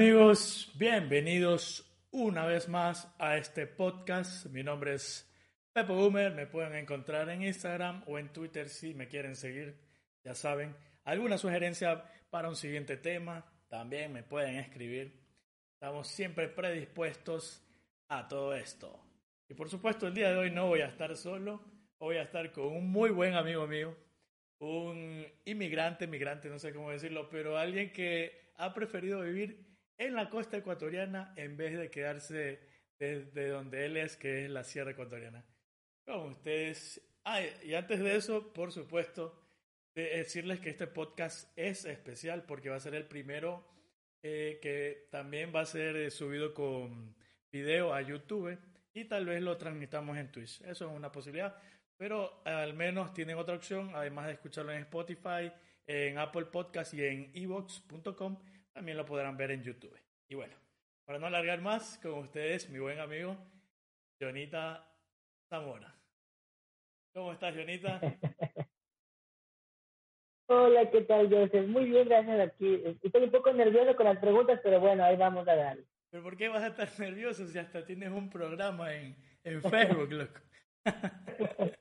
Amigos? Bienvenidos una vez más a este podcast. Mi nombre es Pepo Boomer. Me pueden encontrar en Instagram o en Twitter si me quieren seguir. Ya saben, alguna sugerencia para un siguiente tema, también me pueden escribir. Estamos siempre predispuestos a todo esto. Y por supuesto, el día de hoy no voy a estar solo. Voy a estar con un muy buen amigo mío, un inmigrante, migrante, no sé cómo decirlo, pero alguien que ha preferido vivir en la costa ecuatoriana en vez de quedarse desde donde él es, que es la Sierra Ecuatoriana. Con ustedes. Ah, y antes de eso, por supuesto, de decirles que este podcast es especial porque va a ser el primero eh, que también va a ser eh, subido con video a YouTube y tal vez lo transmitamos en Twitch. Eso es una posibilidad, pero al menos tienen otra opción, además de escucharlo en Spotify, en Apple Podcast y en evox.com también lo podrán ver en YouTube. Y bueno, para no alargar más, con ustedes, mi buen amigo, Jonita Zamora. ¿Cómo estás, Jonita? Hola, ¿qué tal, Joseph? Muy bien, gracias aquí. Estoy un poco nervioso con las preguntas, pero bueno, ahí vamos a darle. ¿Pero por qué vas a estar nervioso si hasta tienes un programa en, en Facebook, loco?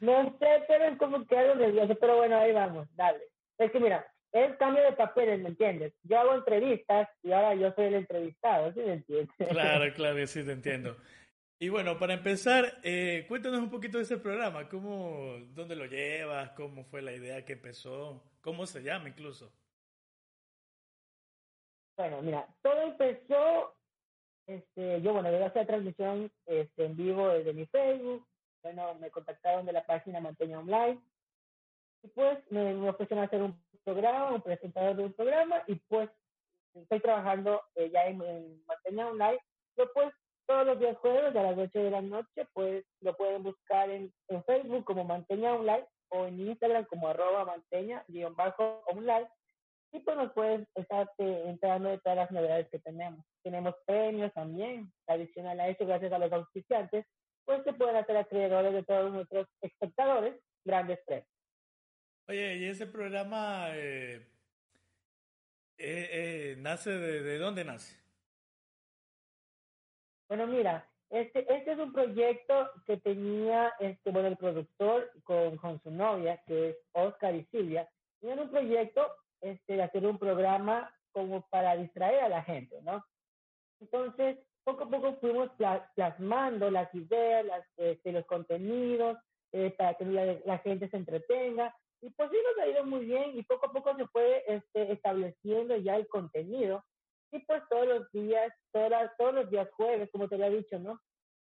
no sé, pero es como que algo nervioso, pero bueno, ahí vamos, dale. Es que mira, es cambio de papeles, ¿me entiendes? Yo hago entrevistas y ahora yo soy el entrevistado, ¿sí me entiendes? Claro, claro, sí te entiendo. Y bueno, para empezar, eh, cuéntanos un poquito de ese programa, cómo, dónde lo llevas, cómo fue la idea que empezó, cómo se llama incluso. Bueno, mira, todo empezó, este, yo bueno, yo hacía transmisión este, en vivo desde mi Facebook, bueno, me contactaron de la página Manteña Online, y pues me, me ofrecieron hacer un programa, un presentador de un programa, y pues estoy trabajando eh, ya en, en Manteña Online, pero pues todos los días jueves a las 8 de la noche, pues lo pueden buscar en, en Facebook como Manteña Online o en Instagram como arroba manteña-online y pues nos puedes estar enterando de todas las novedades que tenemos. Tenemos premios también, adicional a eso, gracias a los auspiciantes, pues se pueden hacer acreedores de todos nuestros espectadores grandes premios. Oye, ¿y ese programa eh, eh, eh, nace de, de dónde nace? Bueno, mira, este, este es un proyecto que tenía, este, bueno, el productor con, su novia, que es Oscar y Silvia, tenían un proyecto este, de hacer un programa como para distraer a la gente, ¿no? Entonces, poco a poco fuimos plasmando las ideas, este, los contenidos, eh, para que la, gente se entretenga. Y pues sí nos ha ido muy bien y poco a poco se fue este, estableciendo ya el contenido y pues todos los días, todas, todos los días jueves, como te había dicho, ¿no?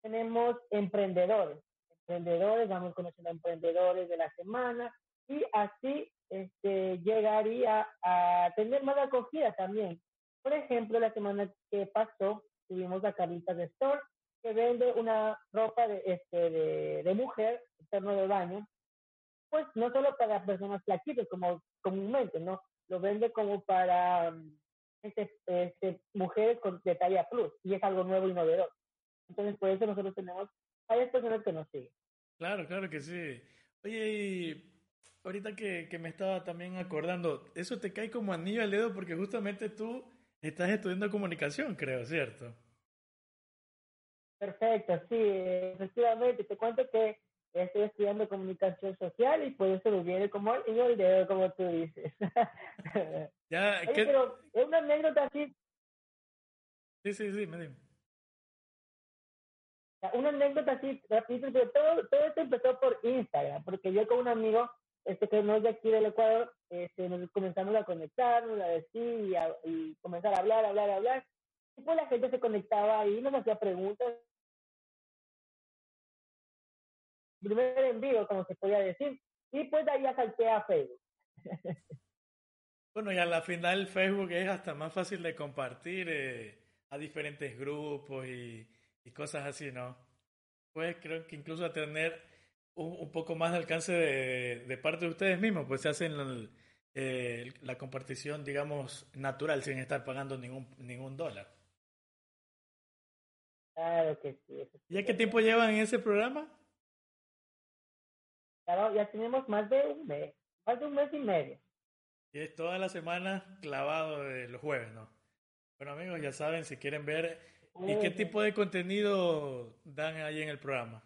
Tenemos emprendedores. Emprendedores, vamos conociendo a emprendedores de la semana y así este, llegaría a tener más acogida también. Por ejemplo, la semana que pasó tuvimos a Carlitas de Store, que vende una ropa de, este, de, de mujer, externo de baño, pues no solo para personas flaquitas como comúnmente, ¿no? Lo vende como para este, este, mujeres con, de talla plus y es algo nuevo y novedoso. Entonces, por eso nosotros tenemos varias personas que nos siguen. Claro, claro que sí. Oye, y ahorita que, que me estaba también acordando, eso te cae como anillo al dedo porque justamente tú estás estudiando comunicación, creo, ¿cierto? Perfecto, sí, efectivamente. Te cuento que estoy estudiando comunicación social y por eso me viene como anillo al dedo, como tú dices. Ya, Oye, ¿qué? pero es una anécdota así. Sí, sí, sí, me dime. Una anécdota así, rapidito, pero todo, todo esto empezó por Instagram, porque yo con un amigo este, que no es de aquí del Ecuador, este, nos comenzamos a conectarnos, a decir y, a, y comenzar a hablar, hablar, hablar. Y pues la gente se conectaba ahí, nos hacía preguntas. Primer envío, como se podía decir. Y pues de ahí ya salté a Facebook. bueno, y a la final Facebook es hasta más fácil de compartir eh, a diferentes grupos y, y, cosas así, ¿no? Pues creo que incluso a tener un, un poco más de alcance de, de, parte de ustedes mismos, pues se hacen la, eh, la compartición, digamos, natural sin estar pagando ningún, ningún dólar. Claro que sí. ¿Ya qué tiempo llevan en ese programa? Claro, ya tenemos más de un mes, más de un mes y medio. Y es toda la semana clavado de los jueves, ¿no? Bueno, amigos, ya saben, si quieren ver, ¿y qué tipo de contenido dan ahí en el programa?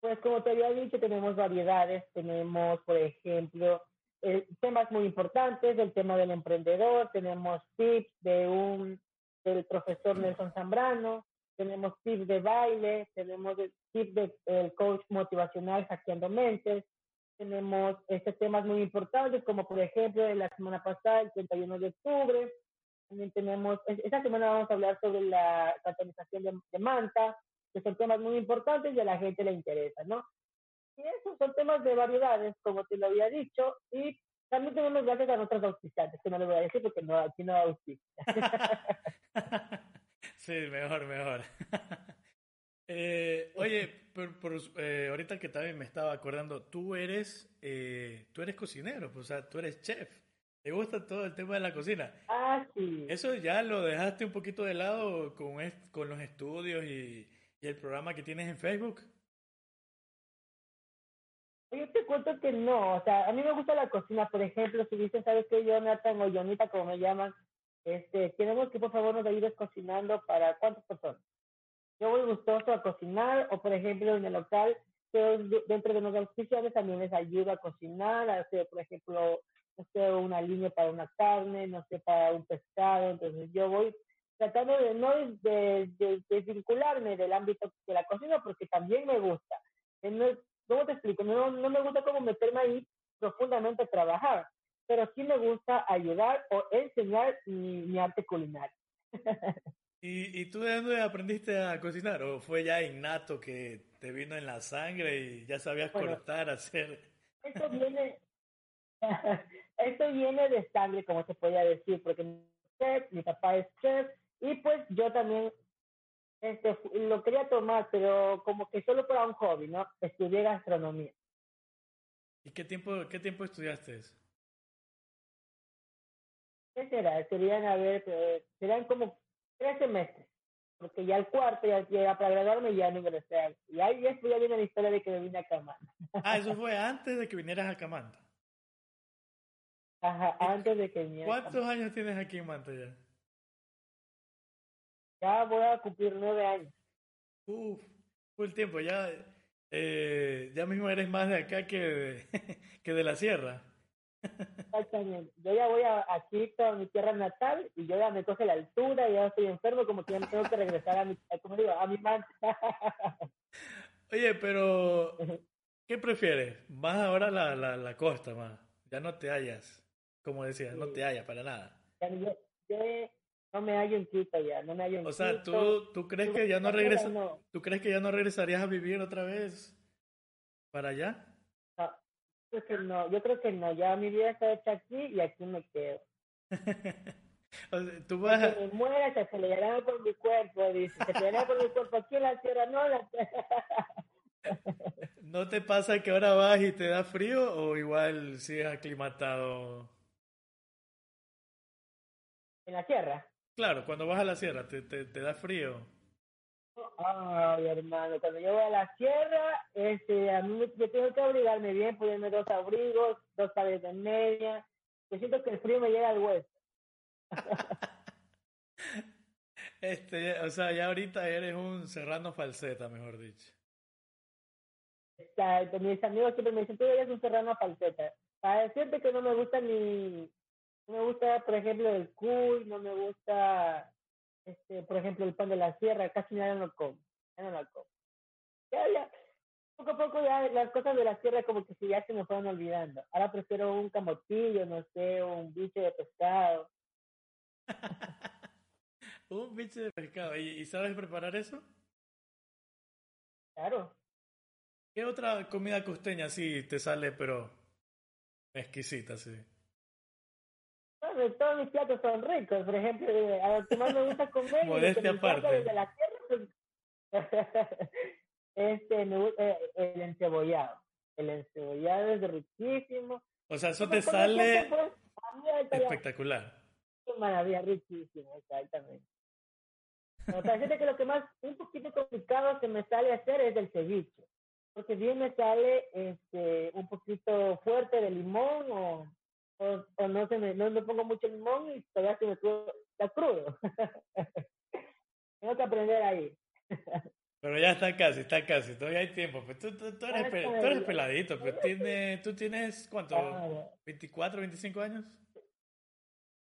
Pues como te había dicho, tenemos variedades, tenemos, por ejemplo, eh, temas muy importantes, el tema del emprendedor, tenemos tips de un del profesor Nelson Zambrano, tenemos tips de baile, tenemos tips del el coach motivacional Hackeando Mentes, tenemos este, temas muy importantes como por ejemplo de la semana pasada, el 31 de octubre, también tenemos, esta semana vamos a hablar sobre la catalización de, de manta, que son temas muy importantes y a la gente le interesa, ¿no? Y esos son temas de variedades, como te lo había dicho, y también tenemos gracias a nuestros auspiciantes, que no les voy a decir porque no, aquí no auspicia. sí, mejor, mejor. eh, oye, por, por eh, ahorita que también me estaba acordando, tú eres, eh, tú eres cocinero, pues, o sea, tú eres chef. ¿Te gusta todo el tema de la cocina? Ah, sí. ¿Eso ya lo dejaste un poquito de lado con, con los estudios y, ¿Y el programa que tienes en Facebook? Yo te cuento que no, o sea, a mí me gusta la cocina, por ejemplo, si dicen, ¿sabes qué, Jonathan o Jonita, como me llaman? Este, queremos que por favor nos ayudes cocinando para cuántas personas. Yo voy gustoso a cocinar, o por ejemplo, en el local, dentro de los auspiciados también les ayudo a cocinar, a hacer, por ejemplo, no sé, una línea para una carne, no sé, para un pescado, entonces yo voy tratando de no de, de, desvincularme del ámbito de la cocina porque también me gusta. No, ¿Cómo te explico? No, no me gusta como meterme ahí profundamente a trabajar, pero sí me gusta ayudar o enseñar mi, mi arte culinario. ¿Y, ¿Y tú de dónde aprendiste a cocinar? ¿O fue ya innato que te vino en la sangre y ya sabías bueno, cortar, hacer? Esto viene, esto viene de sangre, como se podía decir, porque mi, chef, mi papá es chef, y pues yo también este, lo quería tomar, pero como que solo para un hobby, ¿no? Estudié gastronomía. ¿Y qué tiempo, qué tiempo estudiaste eso? ¿Qué será? Serían, a ver, eh, serían como tres semestres. Porque ya el cuarto, ya, ya para graduarme, ya no ingresé. Y ahí ya viene la historia de que me vine a Camanta. Ah, eso fue antes de que vinieras a Camanta. Ajá, antes de que viniera. ¿Cuántos años tienes aquí en Manta ya? Ya voy a cumplir nueve años. Uf, full tiempo, ya, eh, ya mismo eres más de acá que de, que de la sierra. Exactamente. Yo ya voy a, aquí a mi tierra natal y yo ya me coge la altura, ya estoy enfermo, como que ya tengo que regresar a mi, como digo, a mi manta. Oye, pero ¿qué prefieres? Más ahora la, la, la costa, más. Ya no te hallas, como decías, sí. no te hallas para nada. Yo, yo, no me hallo en Quito ya, no me hallo en O sea, Quito. ¿tú, ¿tú crees que ya no regresas? No. ¿Tú crees que ya no regresarías a vivir otra vez para allá? Creo que no, yo creo que no, ya mi vida está hecha aquí y aquí me quedo. o sea, tú vas. Que me muera, se peleará por mi cuerpo, dice, se peleará por mi cuerpo aquí en la tierra, no la ¿No te pasa que ahora vas y te da frío o igual sigues aclimatado? ¿En la tierra? Claro, cuando vas a la sierra, ¿te, te, te da frío? Ay, hermano, cuando yo voy a la sierra, este, a mí yo tengo que abrigarme bien, ponerme dos abrigos, dos pares de media. Yo siento que el frío me llega al hueso. este, o sea, ya ahorita eres un serrano falseta, mejor dicho. Exacto, mis amigos siempre me dicen, tú eres un serrano falseta. Para decirte que no me gusta ni, no me gusta, por ejemplo, el cuy, no me gusta, este, por ejemplo, el pan de la sierra, casi nada no como. ya no la como. Ya, ya, poco a poco ya las cosas de la tierra como que si ya se me fueron olvidando. Ahora prefiero un camotillo, no sé, un bicho de pescado. un bicho de pescado. ¿Y, sabes preparar eso? Claro. ¿Qué otra comida costeña sí te sale, pero exquisita, sí? Todos mis platos son ricos. Por ejemplo, a lo que más me gusta comer... Modestia aparte. la tierra, pues, este, eh, el encebollado. El encebollado es riquísimo. O sea, eso te sale espectacular. Qué maravilla, riquísimo, exactamente. O sea, fíjate que lo que más, un poquito complicado que me sale hacer es el ceviche. Porque bien me sale este, un poquito fuerte de limón o, o, no, se me, no me pongo mucho limón y todavía se me está crudo. Tengo que aprender ahí. Pero ya está casi, está casi, todavía hay tiempo. Pues tú, tú, eres, tú eres peladito, pero tiene, tú tienes, ¿cuánto? ¿24, 25 años?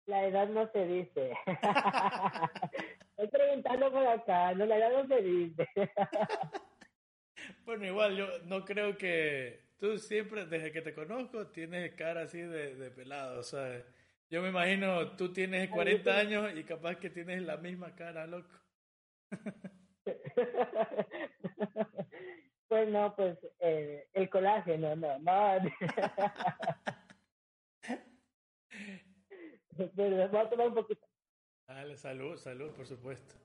La edad no se dice. Estoy preguntando por acá, no, la edad no se dice. bueno, igual, yo no creo que tú siempre, desde que te conozco, tienes cara así de, de pelado, o sea, yo me imagino, tú tienes 40 años y capaz que tienes la misma cara, loco. pues no, pues eh, el colágeno, no, no. Pero voy a tomar un poquito. Dale, salud, salud, por supuesto.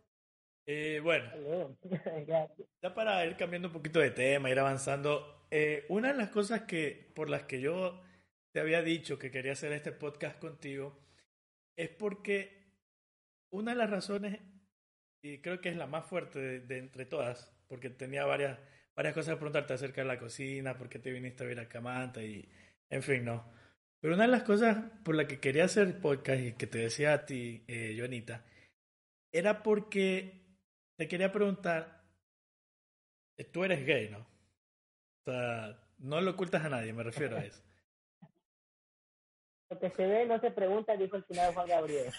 Eh, bueno, ya para ir cambiando un poquito de tema, ir avanzando, eh, una de las cosas que por las que yo te había dicho que quería hacer este podcast contigo es porque una de las razones y creo que es la más fuerte de, entre todas, porque tenía varias, varias cosas que preguntarte acerca de la cocina, por qué te viniste a ver a Camanta y, en fin, no. Pero una de las cosas por la que quería hacer podcast y que te decía a ti, eh, Joanita, era porque te quería preguntar, tú eres gay, ¿no? O sea, no lo ocultas a nadie, me refiero a eso. Lo que se ve no se pregunta, dijo el final Juan Gabriel.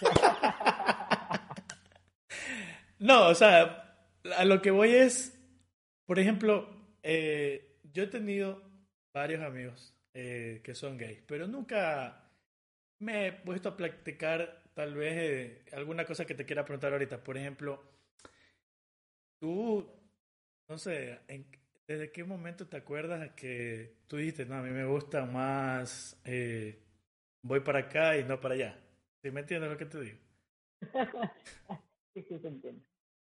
No, o sea, a lo que voy es, por ejemplo, eh, yo he tenido varios amigos eh, que son gays, pero nunca me he puesto a practicar tal vez eh, alguna cosa que te quiera preguntar ahorita. Por ejemplo, tú, no sé, ¿desde qué momento te acuerdas que tú dijiste, no, a mí me gusta más, voy para acá y no para allá? ¿Sí me entiendes lo que te digo? sí, sí, se entiende.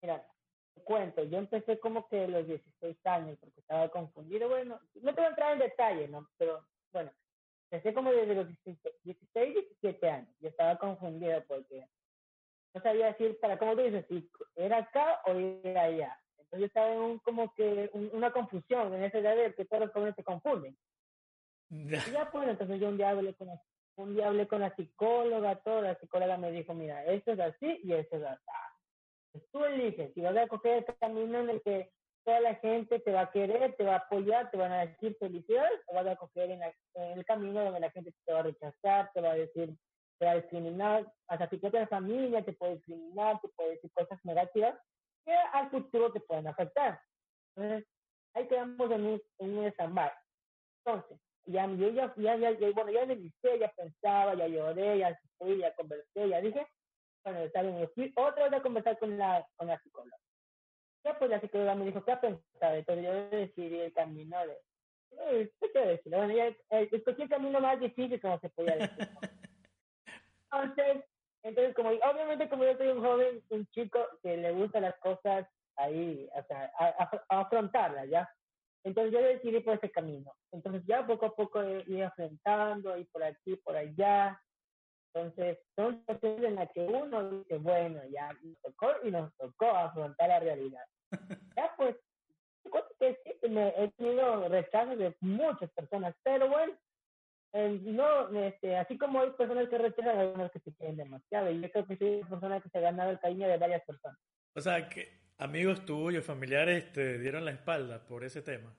Mira, te cuento, yo empecé como que a los 16 años porque estaba confundido. Bueno, no te voy a entrar en detalle, ¿no? Pero bueno, empecé como desde los 16, 17 años. Yo estaba confundido porque no sabía decir, para cómo tú dices, si era acá o era allá. Entonces yo estaba en un, como que una confusión en esa edad de que todos los jóvenes se confunden. Y ya pues, entonces yo un día hablé con la, un día hablé con la psicóloga, toda la psicóloga me dijo, mira, esto es así y esto es así tú eliges si vas a coger el camino en el que toda la gente te va a querer, te va a apoyar, te van a decir felicidades, o vas a coger en, el camino donde la gente te va a rechazar, te va a decir, te va a discriminar, hasta tu propia familia te puede discriminar, te puede decir cosas negativas que al futuro te pueden afectar. Entonces, ahí quedamos en un, en un Entonces, ya, yo ya, ya, ya, bueno, ya me liceo, ya pensaba, ya lloré, ya fui, ya conversé, ya dije, bueno, está bien, fui otra vez a conversar con la, con la psicóloga. Ya pues la psicóloga me dijo, ¿qué ha pensado? Entonces yo decidí el camino de, ¿qué quiero decir? Bueno, ya eh, escogí el camino más difícil como se podía decir. entonces, entonces como, obviamente como yo soy un joven, un chico que le gustan las cosas ahí, o sea, a, afrontarlas, ¿ya? Entonces yo decidí por ese camino. Entonces ya poco a poco iba enfrentando, ahí por aquí, por allá, entonces, son situaciones en las que uno dice, bueno, ya nos tocó y nos tocó afrontar la realidad. ya pues, que sí, me he tenido rechazos de muchas personas, pero bueno, no, este, así como hay personas que rechazan, hay unas que se quieren demasiado. Y yo creo que soy una persona que se ha ganado el cariño de varias personas. O sea, que amigos tuyos, familiares, te dieron la espalda por ese tema.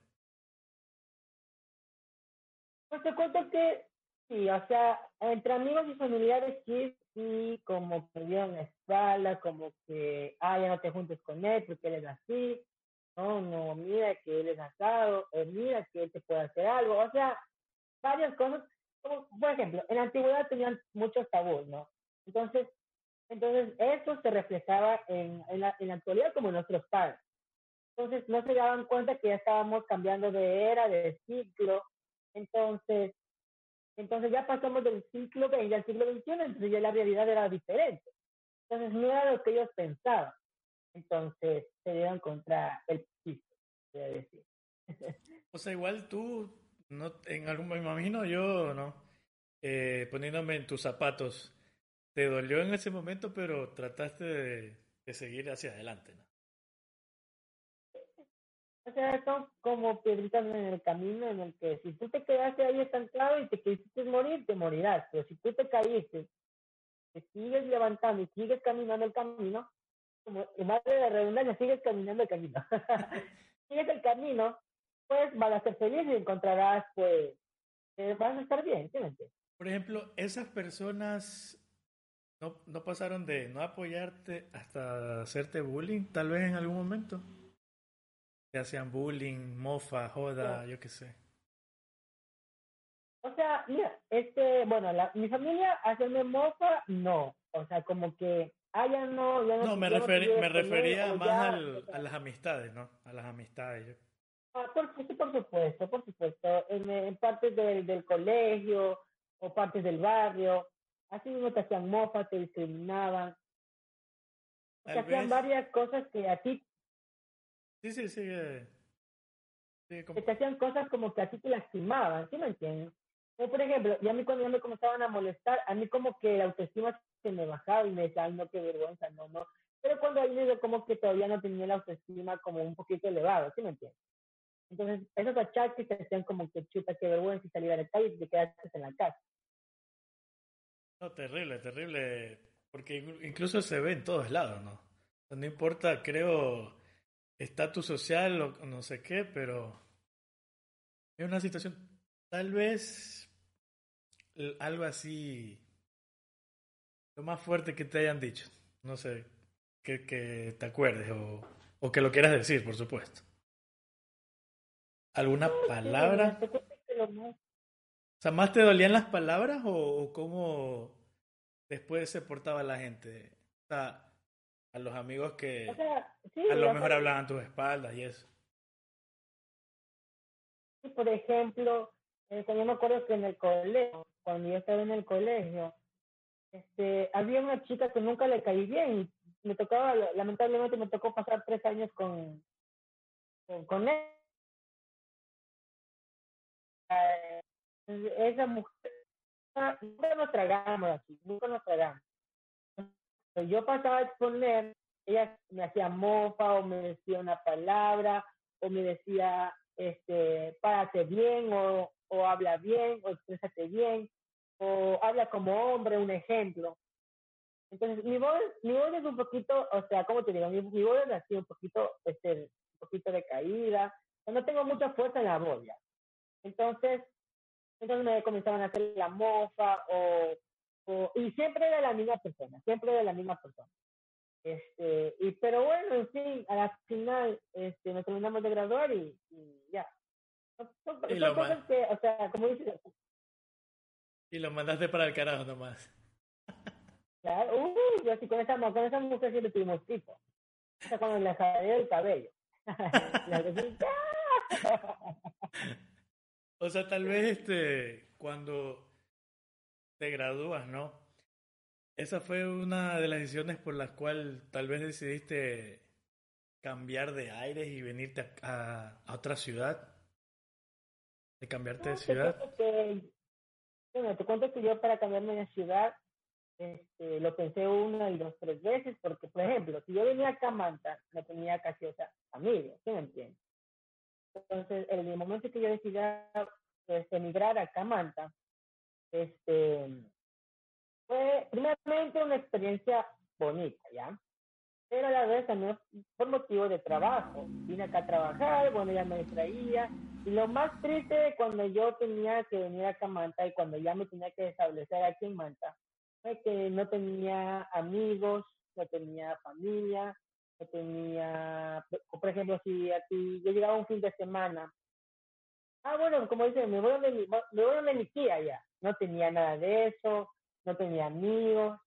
Pues te cuento que Sí, o sea, entre amigos y familiares sí, sí, como que dieron la espalda, como que, ah, ya no te juntes con él porque él es así. mira que él es asado, o mira que él te puede hacer algo, o sea, varias cosas. Como, por ejemplo, en la antigüedad tenían muchos tabús, ¿no? Entonces, entonces eso se reflejaba en, en, la, en la actualidad como en nuestros padres. Entonces no se daban cuenta que ya estábamos cambiando de era, de ciclo. Entonces, entonces ya pasamos del siglo XX al siglo XXI, entonces ya la realidad era diferente. Entonces no era lo que ellos pensaban. Entonces se dieron contra el piso, voy a decir. O sea, igual tú, no, en algún me imagino yo, ¿no? Eh, poniéndome en tus zapatos, te dolió en ese momento, pero trataste de, de seguir hacia adelante, ¿no? O sea, son como piedritas en el camino en el que si tú te quedaste ahí estancado y te quisiste morir, te morirás. Pero si tú te caíste, te sigues levantando y sigues caminando el camino, como en de la redundancia, sigues caminando el camino. sigues el camino, pues vas a ser feliz y encontrarás, pues, eh, vas a estar bien, ¿sí Por ejemplo, esas personas no, no pasaron de no apoyarte hasta hacerte bullying, tal vez en algún momento hacían bullying, mofa, joda, yo qué sé. O sea, mira, este, bueno, la, mi familia hacerme mofa, no. O sea, como que, ah, ya no, ya no. No, me, referi me refería más al, a las amistades, ¿no? A las amistades. Ah, por, por supuesto, por supuesto. En, en partes del, del colegio o partes del barrio, así mismo te hacían mofa, te discriminaban. Te hacían varias cosas que a ti Sí, sí, sí. Que te hacían cosas como que a ti te lastimaban, ¿sí me entiendes? Como por ejemplo, y a mí cuando ya me comenzaban a molestar, a mí como que la autoestima se me bajaba y me decía, ay, no, qué vergüenza, no, no. Pero cuando ahí me como que todavía no tenía la autoestima como un poquito elevado, ¿sí me entiendes? Entonces, esos achaques te hacían como que chuta, qué vergüenza y salir a la calle y te quedaste en la casa. No, terrible, terrible. Porque incluso se ve en todos lados, ¿no? No importa, creo, estatus social o no sé qué, pero es una situación tal vez algo así lo más fuerte que te hayan dicho. No sé, que, que te acuerdes o, o que lo quieras decir, por supuesto. ¿Alguna palabra? O sea, ¿más te dolían las palabras o, cómo después se portaba la gente? O sea, a los amigos que a lo mejor hablaban tus espaldas y eso. Por ejemplo, eh, yo me acuerdo que en el colegio, cuando yo estaba en el colegio, este, había una chica que nunca le caí bien y me tocaba, lamentablemente me tocó pasar tres años con, con, con él. Esa mujer, nunca nos tragamos aquí, nunca nos tragamos yo pasaba a exponer, ella me hacía mofa o me decía una palabra o me decía, este, párate bien o, o habla bien o exprésate bien o habla como hombre, un ejemplo. Entonces, mi voz, mi voz es un poquito, o sea, ¿cómo te digo? Mi, voz es así un poquito, este, un poquito de caída. No tengo mucha fuerza en la voz ya. Entonces, entonces me comenzaban a hacer la mofa o y siempre de la misma persona, siempre de la misma persona. Este, y, pero bueno, en fin, a la final este, nos terminamos de graduar y, ya. Son, cosas que, o sea, como dices. Y lo mandaste para el carajo nomás. Claro, uy, yo así con esa, con esa mujer sí le tuvimos tipo. O sea, cuando le salió el cabello. o sea, tal vez este, cuando te gradúas, ¿no? Esa fue una de las decisiones por las cuales tal vez decidiste cambiar de aires y venirte a, a, otra ciudad. De cambiarte de ciudad. bueno, te cuento que yo para cambiarme de ciudad este, lo pensé una y dos, tres veces, porque, por ejemplo, si yo venía a Camanta, no tenía casi familia, ¿sí me entiendes? Entonces, en el decidí pues, emigrar a Camanta, este, fue primeramente una experiencia bonita, ¿ya? Pero a la vez también por motivo de trabajo. Vine acá a trabajar, bueno, ya me distraía. Y lo más triste cuando yo tenía que venir acá a Manta y cuando ya me tenía que establecer aquí en Manta, fue que no tenía amigos, no tenía familia, no tenía, por ejemplo, si a ti yo llegaba un fin de semana, ah, bueno, como dice, me voy donde mi, me voy donde mi tía ya, no tenía nada de eso, no tenía amigos,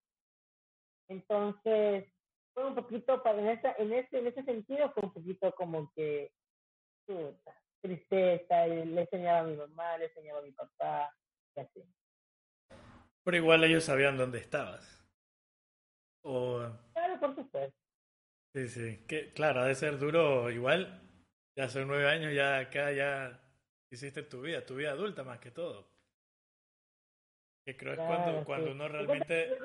entonces fue un poquito, para en, esa, en, ese, en ese sentido fue un poquito como que, tristeza, le enseñaba a mi mamá, le enseñaba a mi papá, y así. Pero igual ellos sabían dónde estabas. O... Claro, por supuesto. Sí, sí. Que, claro, ha de ser duro. Igual, ya hace nueve años, ya acá ya hiciste tu vida, tu vida adulta más que todo. Que creo es cuando, cuando uno realmente...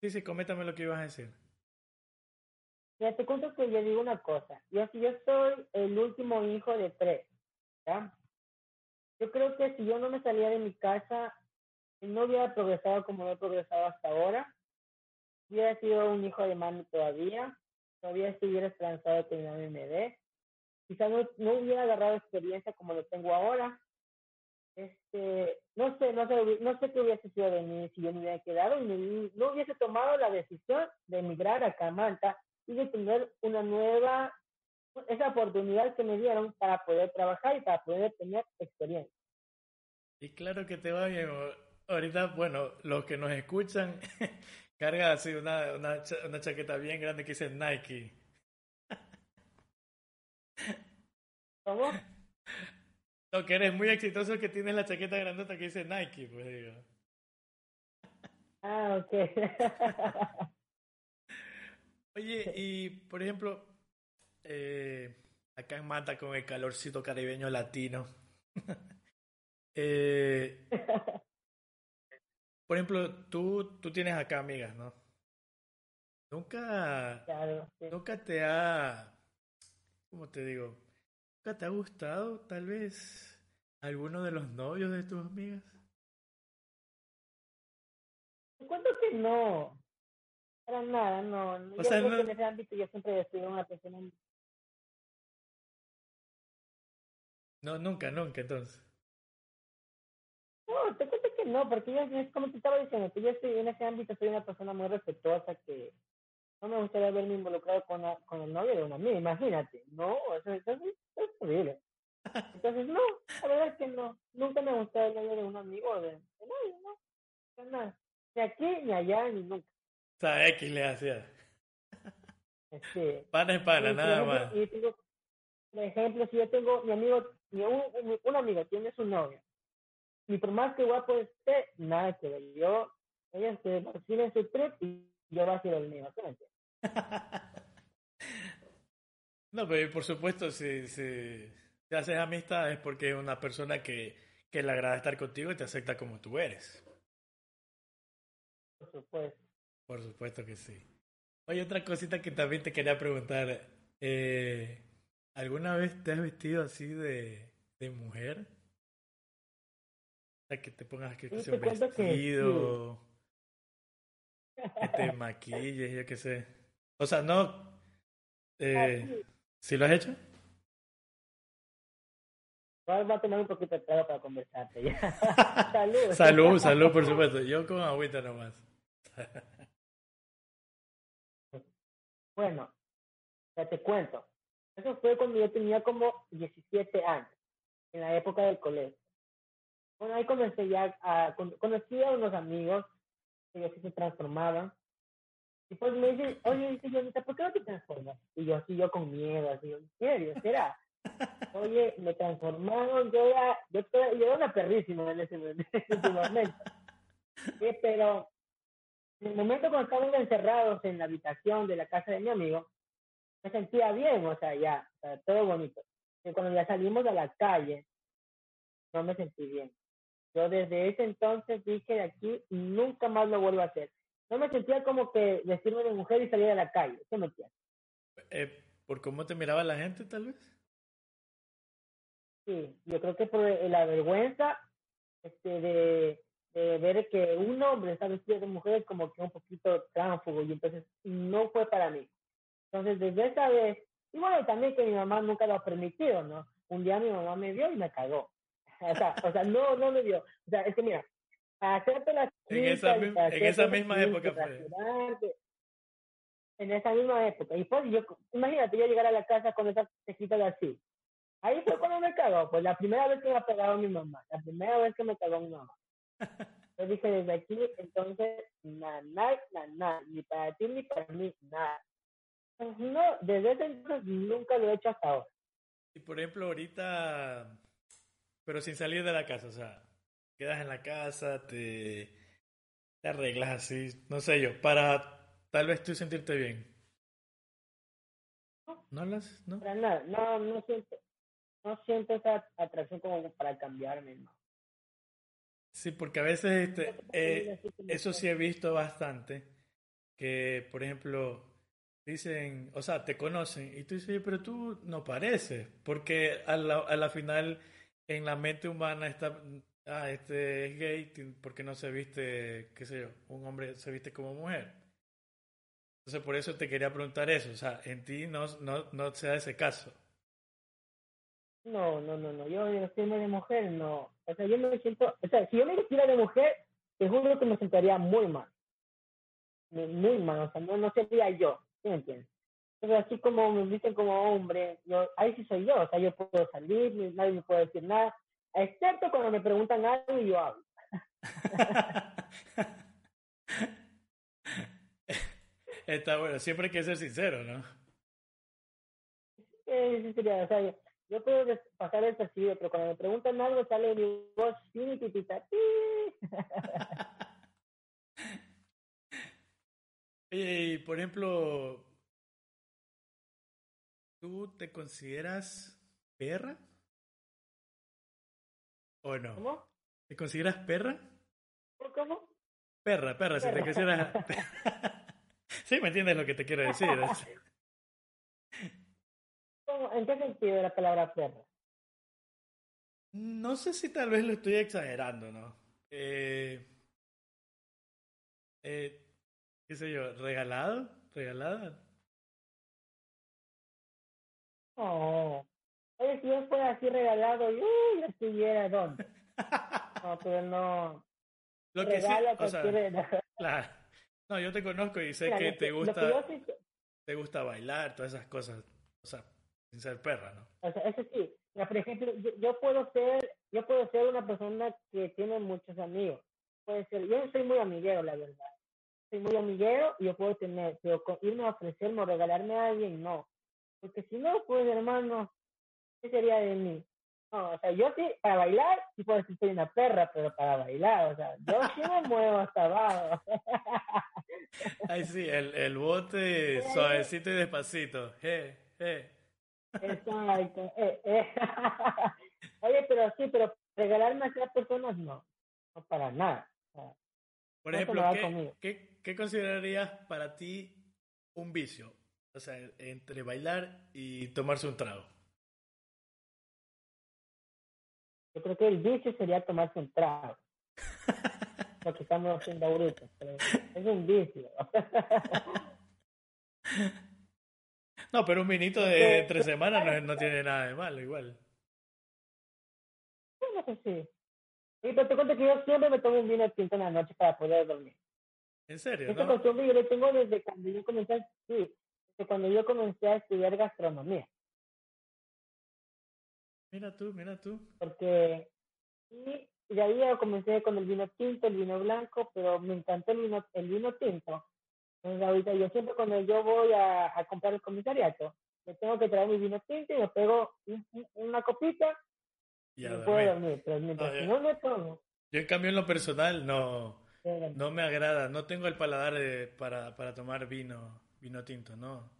Sí, sí, coméntame lo que ibas a decir. Ya te cuento que yo digo una cosa. Yo, yo soy el último hijo de tres, ¿ya? Yo creo que si yo no me salía de mi casa, no hubiera progresado como he progresado hasta ahora. Hubiera sido un hijo de mami todavía. Todavía estuviera esperanzado que mi mami me dé. Quizás no, hubiera agarrado experiencia como lo tengo ahora. Este, no sé, no sé, no sé qué hubiese sido de mí si yo me hubiera quedado y no hubiese tomado la decisión de emigrar a Camanta y de tener una nueva, esa oportunidad que me dieron para poder trabajar y para poder tener experiencia. Y claro que te va bien. Ahorita, bueno, los que nos escuchan, carga así una, una, una chaqueta bien grande que dice Nike. ¿Cómo? No, que eres muy exitoso que tienes la chaqueta grandota que dice Nike, pues digo. Ah, ok. Oye, y por ejemplo, eh, acá en Mata con el calorcito caribeño latino. eh, por ejemplo, tú, tú tienes acá amigas, ¿no? Nunca, nunca te ha, ¿cómo te digo? ¿Nunca te ha gustado tal vez alguno de los novios de tus amigas? Te cuento que no. Para nada, no. O yo sea, no... en ese ámbito yo siempre he sido una persona... No, nunca, nunca, entonces. No, te cuento que no, porque yo, como te estaba diciendo, que yo estoy en ese ámbito, soy una persona muy respetuosa que no me gustaría verme involucrado con, con el novio de una amiga, imagínate. No, eso, eso, es horrible. Entonces, no, la verdad es que no. Nunca me gustó el novio de un amigo o de, de nadie, no. Nada. Ni aquí, ni allá, ni nunca. O sea, X le hacía. Este, pana es pana, nada más. Y tengo, por ejemplo, si yo tengo mi amigo, mi, un, un, amigo tiene su novia, y por más que guapo esté, nada que ver. Yo, ella se tiene su trip y yo voy a hacer el mío. no, pero por supuesto, si, si, si haces amistad es porque es una persona que, que le agrada estar contigo y te acepta como tú eres. Por supuesto. Por supuesto que sí. Oye, otra cosita que también te quería preguntar. Eh, ¿Alguna vez te has vestido así de, de mujer? O sea, que te pongas que, sí, un vestido, que, te maquilles, yo qué sé. O sea, no... Eh, ¿Sí lo has hecho? Va a tomar un poquito de trago para conversarte. salud. salud, salud, por supuesto. Yo con agüita nomás. Bueno, ya te cuento. Eso fue cuando yo tenía como 17 años, en la época del colegio. Bueno, ahí comencé ya a, conocí a unos amigos que ellos se transformaban. Y pues me dicen, oye, dice yo, ¿por qué no te transformas? Y yo así, yo con miedo, así, ¿en serio? ¿Será? Oye, me transformaron, yo era, yo, yo era una perrísima en ese, en ese momento. Sí, pero en el momento cuando estábamos encerrados en la habitación de la casa de mi amigo, me sentía bien, o sea, ya, todo bonito. Y cuando ya salimos a la calle, no me sentí bien. Yo desde ese entonces dije de aquí nunca más lo vuelvo a hacer. No me sentía como que vestirme de mujer y salir a la calle. ¿Qué me eh, ¿Por cómo te miraba la gente, tal vez? Sí, yo creo que por la vergüenza este, de, de ver que un hombre está vestido de mujer como que un poquito tránfugo y entonces no fue para mí. Entonces desde esa vez, y bueno, también que mi mamá nunca lo ha permitido, ¿no? Un día mi mamá me vio y me cagó. O sea, o sea no, no me vio. O sea, es que mira, para hacerte las En esa, en esa misma época fue. en esa misma época. Y pues yo, imagínate yo llegar a la casa con esa tejita de así. Ahí fue cuando me cagó, pues la primera vez que me ha pegado mi mamá, la primera vez que me cagó mi mamá. Yo dije desde aquí, entonces, nada, nada, nada, ni para ti ni para mí, nada. Pues, no, desde ese entonces nunca lo he hecho hasta ahora. Y por ejemplo, ahorita, pero sin salir de la casa, o sea, quedas en la casa, te, te arreglas así, no sé yo, para tal vez tú sentirte bien. ¿No las? ¿No? Para nada, no, no siento, no siento esa atracción como para cambiarme, no. Sí, porque a veces este, eh, eso sí he visto bastante, que por ejemplo dicen, o sea, te conocen y tú dices, pero tú no pareces, porque a la, a la final en la mente humana está, ah, este es gay porque no se viste, qué sé yo, un hombre se viste como mujer. Entonces por eso te quería preguntar eso, o sea, en ti no, no, no se da ese caso. No, no, no, no. Yo vestirme de mujer, no. O sea, yo me siento. O sea, si yo me vistiera de mujer, te juro que me sentiría muy mal. Muy mal. O sea, no, no sería yo. ¿Sí me entiendes? Pero así como me visten como hombre, yo, ahí sí soy yo. O sea, yo puedo salir, nadie me puede decir nada. Excepto cuando me preguntan algo y yo hablo. Está bueno. Siempre hay que ser sincero, ¿no? Sí, sí, sería. O sea, yo puedo pasar el percibido, pero cuando me preguntan algo sale mi voz pitita. y por ejemplo, ¿tú te consideras perra? ¿O no? ¿Cómo? ¿Te consideras perra? ¿Cómo? Perra, perra, si te consideras... sí, me entiendes lo que te quiero decir. ¿En qué sentido la palabra perra? No sé si tal vez lo estoy exagerando, ¿no? Eh, eh, ¿Qué sé yo? ¿Regalado? ¿Regalada? No. Oye, si yo fuera así regalado, yo ya estuviera dónde. No, pero no. Lo que sí, o sea, claro. No, yo te conozco y sé que te gusta, te gusta bailar, todas esas cosas. O sea, sin ser perra, ¿no? O sea, eso sí. Por ejemplo, yo, puedo ser, yo puedo ser una persona que tiene muchos amigos. Puede ser, yo soy muy amiguero, la verdad. Soy muy amiguero y yo puedo tener, pero irme a ofrecerme o regalarme a alguien, no. Porque si no, pues hermano, ¿qué sería de mí? No, o sea, yo sí, para bailar, sí puedo decir soy una perra, pero para bailar, o sea, yo sí me muevo hasta abajo. Ay, sí, el, el bote suavecito y despacito. Je, je. Exacto. Eh, eh. Oye, pero sí, pero regalarme a otras personas no, no para nada. Por ejemplo, ¿qué, ¿qué, ¿qué, considerarías para ti un vicio? O sea, entre bailar y tomarse un trago. Yo creo que el vicio sería tomarse un trago. Lo que estamos haciendo ahorita. es un vicio. No, pero un vinito de tres semanas no, no tiene nada de malo, igual. Bueno, pues sí. Y pero te cuento que yo siempre me tomo un vino tinto en la noche para poder dormir. ¿En serio? Esa costumbre yo lo tengo desde cuando yo comencé, sí, desde cuando yo comencé a estudiar gastronomía. Mira tú, mira tú. Porque, y de ahí yo comencé con el vino tinto, el vino blanco, pero me encantó el vino, el vino tinto entonces ahorita yo siempre cuando yo voy a, a comprar el comisariato, me tengo que traer mi vino tinto y me pego una copita y, me puedo dormir. Pero mientras no, no me tomo. Yo en cambio en lo personal no, no me agrada, no tengo el paladar para, para tomar vino, vino tinto, no.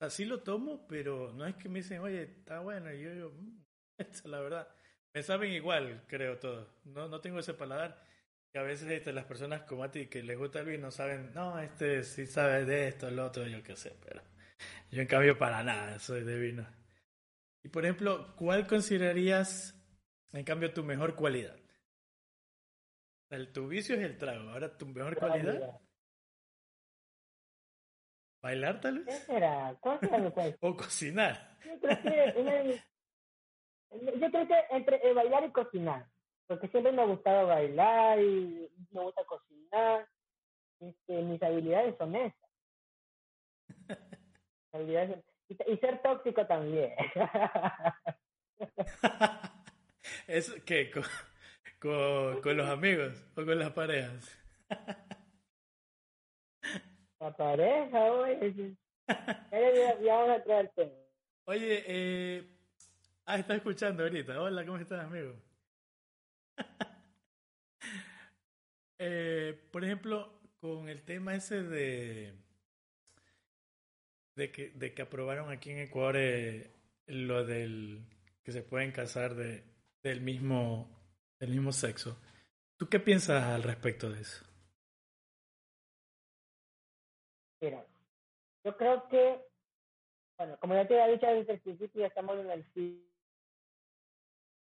Así lo tomo, pero no es que me dicen, oye, está bueno, y yo digo, mmm, la verdad. Me saben igual, creo todo. No, no tengo ese paladar que a veces este, las personas como a ti que les gusta el vino saben, no, este sí sabe de esto, lo otro, yo qué sé, pero yo en cambio para nada soy de vino. Y por ejemplo, ¿cuál considerarías en cambio tu mejor cualidad? El, tu vicio es el trago, ahora tu mejor cualidad. ¿Bailar tal vez? ¿Qué será? ¿Cuál será mi o cocinar. Yo creo que, yo creo que entre bailar y cocinar porque siempre me ha gustado bailar y me gusta cocinar. Este, mis habilidades son esas. y, ser tóxico también. ¿Es qué? ¿Con, con, los amigos o con las parejas? La pareja, oye. Ya vamos a traer Oye, eh, ah, está escuchando ahorita. Hola, ¿cómo estás, amigo? eh, por ejemplo, con el tema ese de de que, de que aprobaron aquí en Ecuador eh, lo del que se pueden casar de, del mismo del mismo sexo. ¿Tú qué piensas al respecto de eso? Mira, yo creo que, bueno, como ya te había dicho desde el principio, ya estamos en el siglo,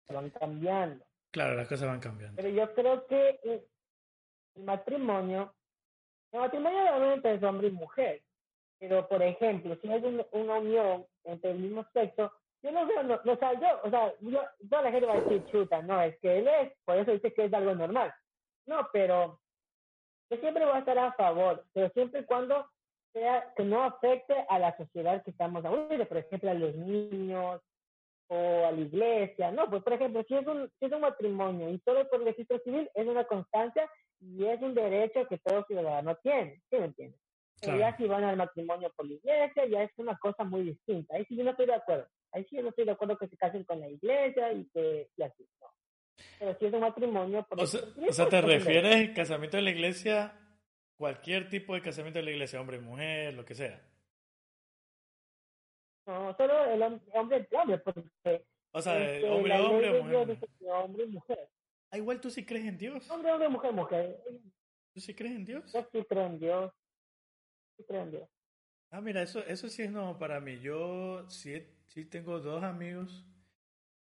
van cambiando. Claro, las cosas van cambiando. Pero yo creo que el matrimonio, el matrimonio obviamente es hombre y mujer, pero por ejemplo, si hay una unión entre el mismo sexo, yo no veo, no, o sea, yo, o sea, yo, toda la gente va a decir chuta, no, es que él es, por eso dice que es algo normal. No, pero yo siempre voy a estar a favor, pero siempre y cuando sea que no afecte a la sociedad que estamos ahorita, por ejemplo, a los niños o a la iglesia, no, pues por ejemplo, si es un, si es un matrimonio y todo por registro civil es una constancia y es un derecho que todo ciudadano tiene, ¿sí me entiendes? Pero ya si van al matrimonio por la iglesia, ya es una cosa muy distinta. Ahí sí yo no estoy de acuerdo. Ahí sí yo no estoy de acuerdo que se casen con la iglesia y que y así, no. Pero si es un matrimonio por O sea, o sea ¿te refieres casamiento de la iglesia, cualquier tipo de casamiento de la iglesia, hombre, mujer, lo que sea? No, solo el hombre, hombre, hombre porque... O sea, este, hombre, hombre, mujer. hombre y mujer. Ah, igual tú sí crees en Dios. Hombre, hombre, mujer, mujer. ¿Tú sí crees en Dios? Yo sí creo en Dios. Ah, mira, eso, eso sí es nuevo para mí. Yo sí, sí tengo dos amigos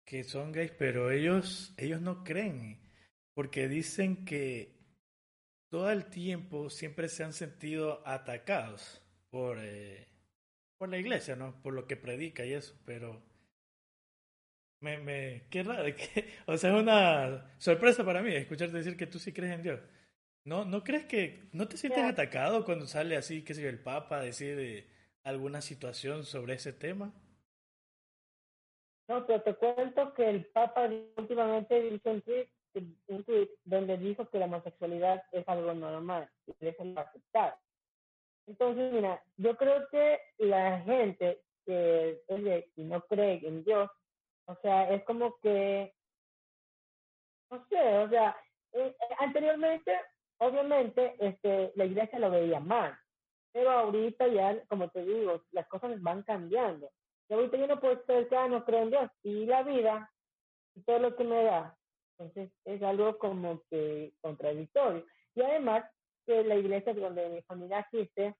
que son gays, pero ellos, ellos no creen, porque dicen que todo el tiempo siempre se han sentido atacados por, eh, por la iglesia, ¿no? Por lo que predica y eso, pero me, me, qué raro, que, o sea, es una sorpresa para mí escucharte decir que tú sí crees en Dios. ¿No, ¿No crees que no te sientes atacado cuando sale así, qué sé yo, el Papa a decir eh, alguna situación sobre ese tema? No, pero te cuento que el Papa últimamente hizo un tweet, un tweet donde dijo que la homosexualidad es algo normal y eso aceptar. Entonces, mira, yo creo que la gente que oye, y no cree en Dios, o sea, es como que, no sé, o sea, eh, eh, anteriormente Obviamente, este, la iglesia lo veía mal, pero ahorita ya, como te digo, las cosas van cambiando. Y ahorita yo no puedo ser que no creo en Dios. Y la vida, y todo lo que me da, entonces es algo como que contradictorio. Y además, que la iglesia donde mi familia existe,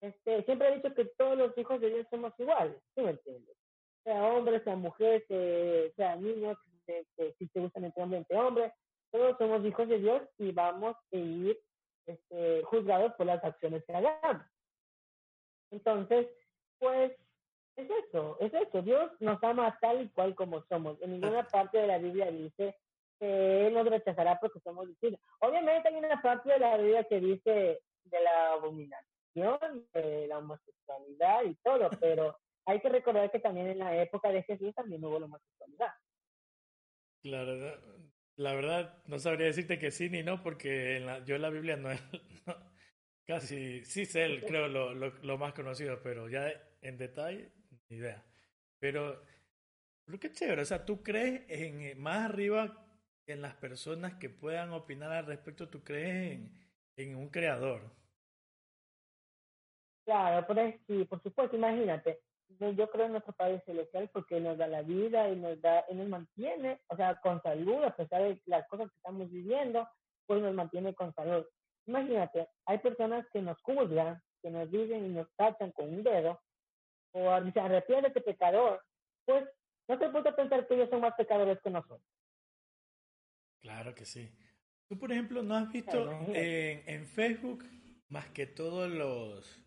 este, siempre ha dicho que todos los hijos de Dios somos iguales, ¿sí me entiendes? Sea hombre, sea mujer, sea, niños, si te gustan entre hombre, entre hombre, todos somos hijos de Dios y vamos a ir este, juzgados por las acciones que hagamos. Entonces, pues es eso, es eso. Dios nos ama tal y cual como somos. En ninguna parte de la Biblia dice que Él nos rechazará porque somos distintos. Obviamente hay una parte de la Biblia que dice de la abominación, de la homosexualidad y todo, pero hay que recordar que también en la época de Jesús también hubo la homosexualidad. Claro, la verdad, no sabría decirte que sí ni no, porque en la, yo en la Biblia no, no casi, sí sé, el, creo, lo, lo, lo, más conocido, pero ya en detalle, ni idea. Pero, lo que chévere, o sea, tú crees en eh, más arriba en las personas que puedan opinar al respecto, tú crees en, en un creador. Claro, por, sí, por supuesto, imagínate, yo creo en nuestro Padre Celestial porque nos da la vida y nos da y nos mantiene, o sea, con salud, a pesar de las cosas que estamos viviendo, pues nos mantiene con salud. Imagínate, hay personas que nos juzgan, que nos dicen y nos tachan con un dedo, o dicen, arrepiéntete pecador, pues no te puedo pensar que ellos son más pecadores que nosotros. Claro que sí. Tú, por ejemplo, ¿no has visto en, en Facebook más que todos los,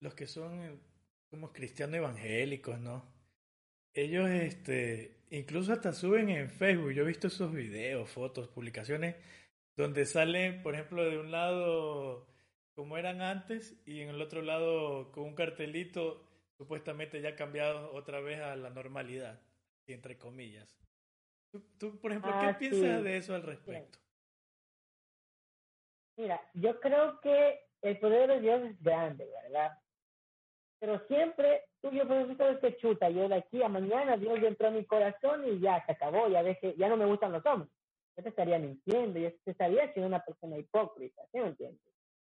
los que son como cristianos evangélicos, ¿no? Ellos, este, incluso hasta suben en Facebook, yo he visto esos videos, fotos, publicaciones, donde sale, por ejemplo, de un lado como eran antes y en el otro lado con un cartelito supuestamente ya cambiado otra vez a la normalidad, entre comillas. Tú, por ejemplo, ¿qué ah, piensas de eso al respecto? Mira, yo creo que el poder de Dios es grande, ¿verdad? Pero siempre, tú yo por que chuta, yo de aquí a mañana Dios ya entró a mi corazón y ya se acabó, ya dejé, ya no me gustan los hombres. Yo te estaría mintiendo, yo te estaría siendo una persona hipócrita, ¿sí me entiendes?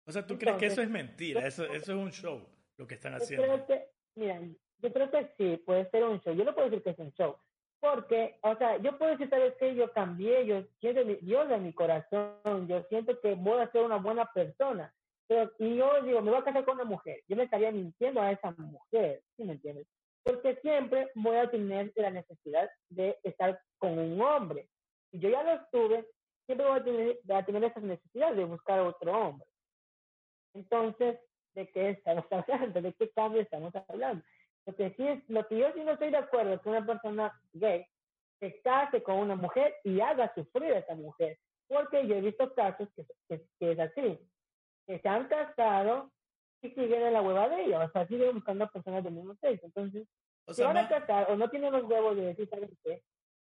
O sea, ¿tú crees que eso es mentira? Eso, eso es un show, lo que están haciendo. Yo creo que, mira, yo creo que sí, puede ser un show. Yo no puedo decir que es un show. Porque, o sea, yo puedo decir, ¿sabes qué? Yo cambié, yo siento Dios en mi corazón, yo siento que voy a ser una buena persona. Pero, y yo digo, me voy a casar con una mujer. Yo me estaría mintiendo a esa mujer, ¿sí me entiendes? Porque siempre voy a tener la necesidad de estar con un hombre. Si yo ya lo estuve, siempre voy a tener, voy a tener esa necesidad de buscar otro hombre. Entonces, ¿de qué estamos hablando? ¿De qué cambio estamos hablando? Lo que, sí es, lo que yo sí no estoy de acuerdo es que una persona gay se case con una mujer y haga sufrir a esa mujer. Porque yo he visto casos que, es así, que se han casado y siguen en la hueva de ella, o sea, siguen buscando a personas del mismo sexo. Entonces, si van a casar o no tienen los huevos de decir, ¿sabes qué?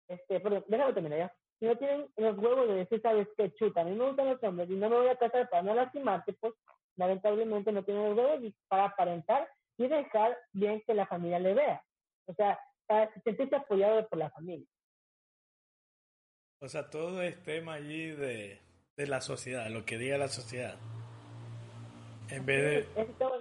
Este, perdón, déjame terminar ya. Si no tienen los huevos de decir, ¿sabes qué? Chuta, a mí me gustan los hombres y no me voy a casar para no lastimarte, pues lamentablemente no tienen los huevos para aparentar y dejar bien que la familia le vea. O sea, sentirse apoyado por la familia. O sea, todo es tema allí de, de la sociedad, lo que diga la sociedad. En vez de... Estamos,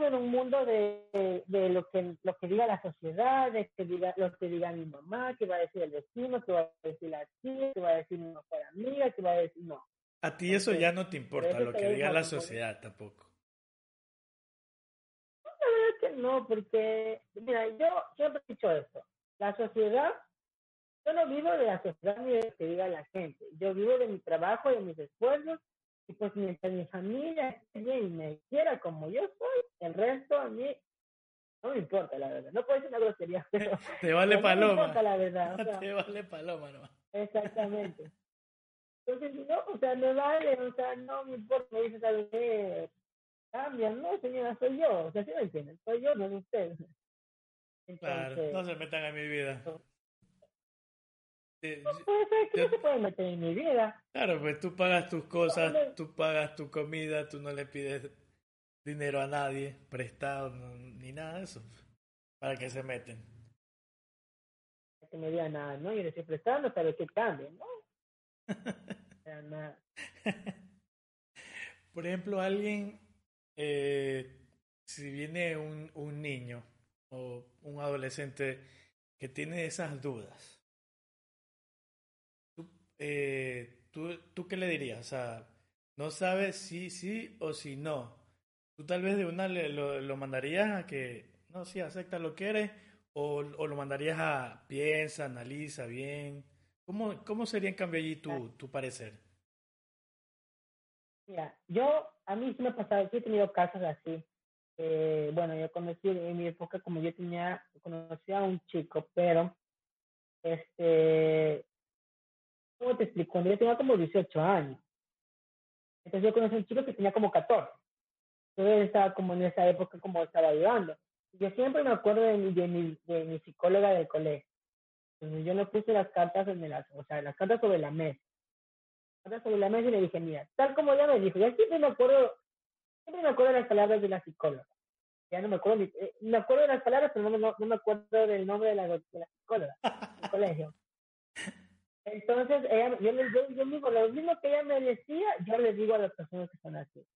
en, un mundo de, de, lo, que, lo que diga la sociedad, de que diga, lo que diga mi mamá, que va a decir el vecino, que va a decir la tía, que va a decir mi mejor amiga, que va a decir no. A ti eso ya no te importa, lo que diga la sociedad tampoco no, porque, mira, yo siempre he dicho esto. La sociedad, yo no vivo de la sociedad ni de lo que diga la gente. Yo vivo de mi trabajo, de mis esfuerzos. Y pues mientras mi familia esté bien y me quiera como yo soy, el resto a mí no me importa, la verdad. No puede ser una grosería, pero. Te vale paloma. No me importa, la verdad. Te vale paloma, no. Exactamente. Entonces, no, o sea, me vale, o sea, no me importa, me dice, ¿sabes qué? Cambian, no señora, soy yo, o sea, ¿sí me entienden? Soy yo, no es usted. claro, no se metan en mi vida. No, puede ser que no se puede meter en mi vida. Claro, pues tú pagas tus cosas, tú pagas tu comida, tú no le pides dinero a nadie, prestado, ni nada de eso. ¿Para que se meten? que me digan nada, ¿no? Yo le estoy prestando, pero que cambie, ¿no? nada. Por ejemplo, alguien eh, si viene un, un niño o un adolescente que tiene esas dudas, ¿tú, eh, tú, ¿tú qué le dirías? O sea, no sabes si sí o si no. Tú tal vez de una le, lo, lo mandarías a que, no, sí, acepta lo que eres, o, o lo mandarías a piensa, analiza bien. ¿Cómo, cómo sería en cambio allí tu, tu parecer? Mira, yo, a mí sí me ha pasado, sí he tenido casos así. Eh, bueno, yo conocí en mi época, como yo tenía, conocí a un chico, pero, este, ¿cómo te explico? Cuando yo tenía como 18 años. Entonces yo conocí a un chico que tenía como 14. Entonces estaba como en esa época, como estaba ayudando. Yo siempre me acuerdo de mi, de mi, de mi psicóloga del colegio. Entonces yo le puse las cartas en el, o sea, las cartas sobre la mesa sobre la mesa y le dije, mira, tal como ella me dijo, ya siempre me acuerdo, siempre me acuerdo de las palabras de la psicóloga. Ya no me acuerdo, ni, eh, me acuerdo de las palabras, pero no, no, no me acuerdo del nombre de la, de la psicóloga del colegio. Entonces, ella, yo, yo, yo mismo, lo mismo que ella me decía, yo le digo a las personas que son así.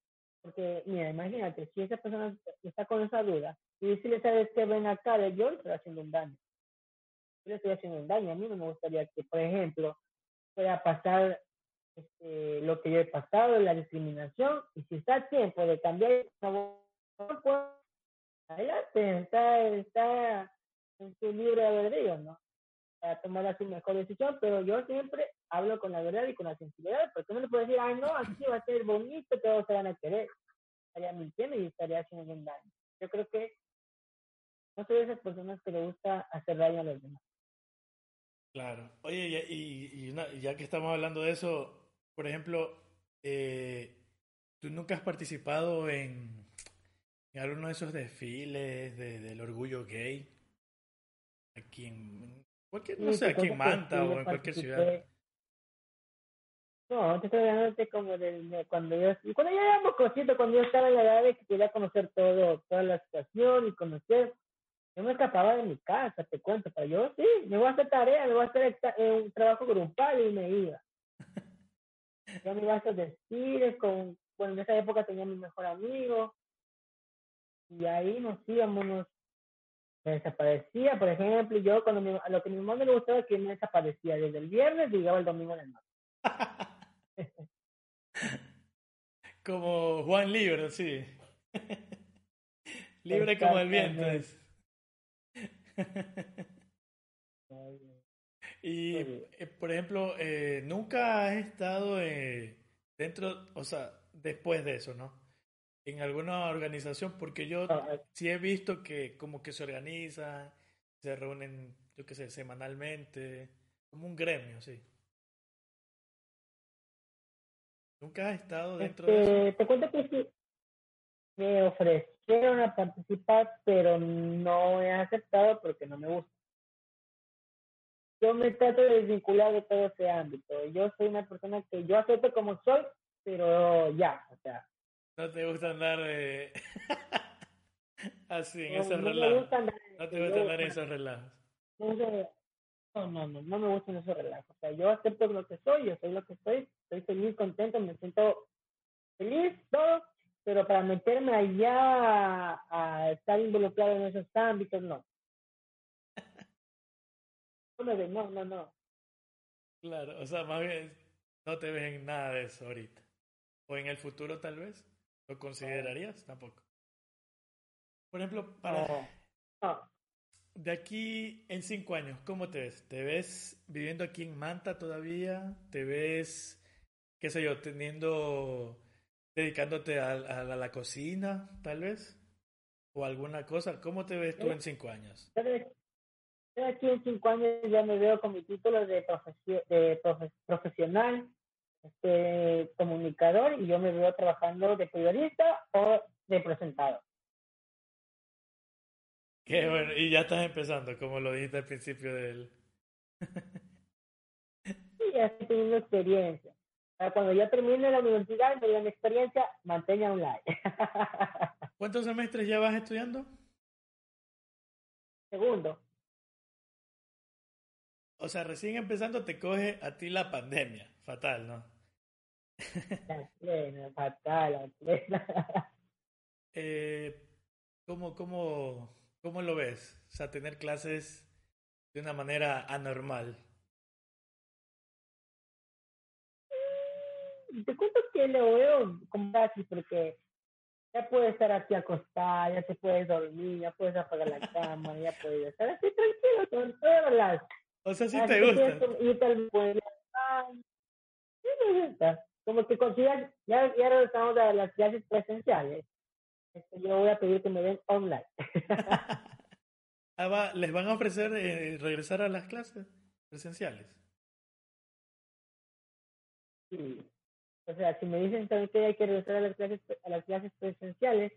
Porque, mira, imagínate, si esa persona está con esa duda, y si le sabes que ven acá, yo le estoy haciendo un daño. Yo le estoy haciendo un daño. A mí no me gustaría que, por ejemplo, pueda pasar este, lo que yo he pasado, la discriminación, y si está a tiempo de cambiar, pues, adelante, está, está en su libre albedrío, ¿no? Para tomar su mejor decisión, pero yo siempre hablo con la verdad y con la sinceridad, porque no le puedo decir, ay, no, así va a ser bonito, todos se van a querer. Estaría mintiendo y estaría haciendo un daño. Yo creo que no soy de esas personas que le gusta hacer daño a los demás. Claro. Oye, y, y ya que estamos hablando de eso, por ejemplo, eh, ¿tú nunca has participado en, en alguno de esos desfiles de, del orgullo gay? Aquí en cualquier, no sé, aquí en Manta o en cualquier ciudad. No, te estoy hablando como de, cuando yo, cuando yo era mocosito, cuando yo estaba en la edad de que quería conocer todo, toda la situación y conocer, yo me escapaba de mi casa, te cuento, pero yo sí, me voy a hacer tarea, me voy a hacer un trabajo grupal y me iba. Yo me iba a desfiles con, bueno, en esa época tenía mi mejor amigo, y ahí nos íbamos, nos me desaparecía, por ejemplo, yo cuando mi, a lo que mi mamá me gustaba es que me desaparecía. Desde el viernes y llegaba el domingo de noche. como Juan Libre, sí. Libre como el viento y, eh, por ejemplo, eh, nunca has estado eh, dentro, o sea, después de eso, ¿no? En alguna organización, porque yo sí he visto que como que se organizan, se reúnen, yo qué sé, semanalmente, como un gremio, sí. ¿Nunca has estado dentro de este, eso? Te cuento que sí, me ofrecieron a participar, pero no he aceptado porque no me gusta. Yo me trato de desvincular de todo ese ámbito. Yo soy una persona que yo acepto como soy, pero ya, o sea. No te gusta andar así, en esos relajos. No te gusta andar en esos relajos. No, no, no, no me gustan esos relajos. O sea, yo acepto lo que soy, yo soy lo que soy, estoy feliz, contento, me siento feliz, todo, pero para meterme allá a, estar involucrado en esos ámbitos, no. No, no, no. Claro, o sea, más bien no te ves en nada de eso ahorita. O en el futuro tal vez. ¿Lo considerarías? Tampoco. Por ejemplo, para... No de aquí en cinco años, ¿cómo te ves? ¿Te ves viviendo aquí en Manta todavía? ¿Te ves, qué sé yo, teniendo, dedicándote a, la, cocina, tal vez? ¿O alguna cosa? ¿Cómo te ves tú en cinco años? Yo aquí en cinco años ya me veo con mi título de, de profesional, este, comunicador, y yo me veo trabajando de periodista o de presentador. Qué bueno, y ya estás empezando, como lo dijiste al principio del... sí, ya estoy teniendo experiencia. Cuando ya termine la universidad me digan experiencia, mantenga un like. ¿Cuántos semestres ya vas estudiando? Segundo. O sea, recién empezando te coge a ti la pandemia. Fatal, ¿no? plena, fatal, plena. eh, ¿Cómo, cómo, ¿Cómo lo ves? O sea, tener clases de una manera anormal. Mm, te cuento que lo veo como casi porque ya puedes estar aquí acostada, ya te puedes dormir, ya puedes apagar la cama, ya puedes estar así tranquilo con todas las... O sea, sí te gusta. Y tal puedes... Sí me gusta. Como que consigas, ya, ya regresamos a las clases presenciales. Este, yo voy a pedir que me den online. ah, ¿Les van a ofrecer eh, regresar a las clases presenciales? Sí. O sea, si me dicen que hay que regresar a las clases, a las clases presenciales,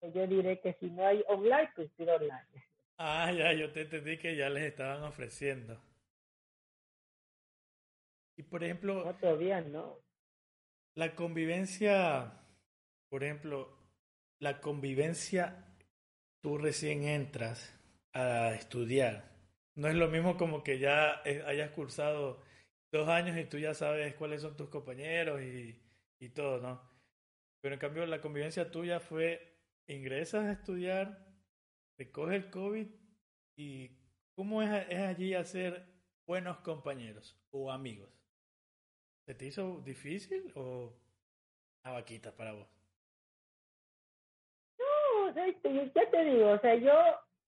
pues yo diré que si no hay online, pues pido online. Ah, ya, yo te entendí que ya les estaban ofreciendo. Y por ejemplo... No, todavía no. La convivencia, por ejemplo, la convivencia, tú recién entras a estudiar. No es lo mismo como que ya eh, hayas cursado dos años y tú ya sabes cuáles son tus compañeros y, y todo, ¿no? Pero en cambio la convivencia tuya fue, ingresas a estudiar, te coge el COVID y ¿cómo es, es allí hacer buenos compañeros o amigos? ¿Se te hizo difícil o a vaquita para vos? ya te digo, o sea, yo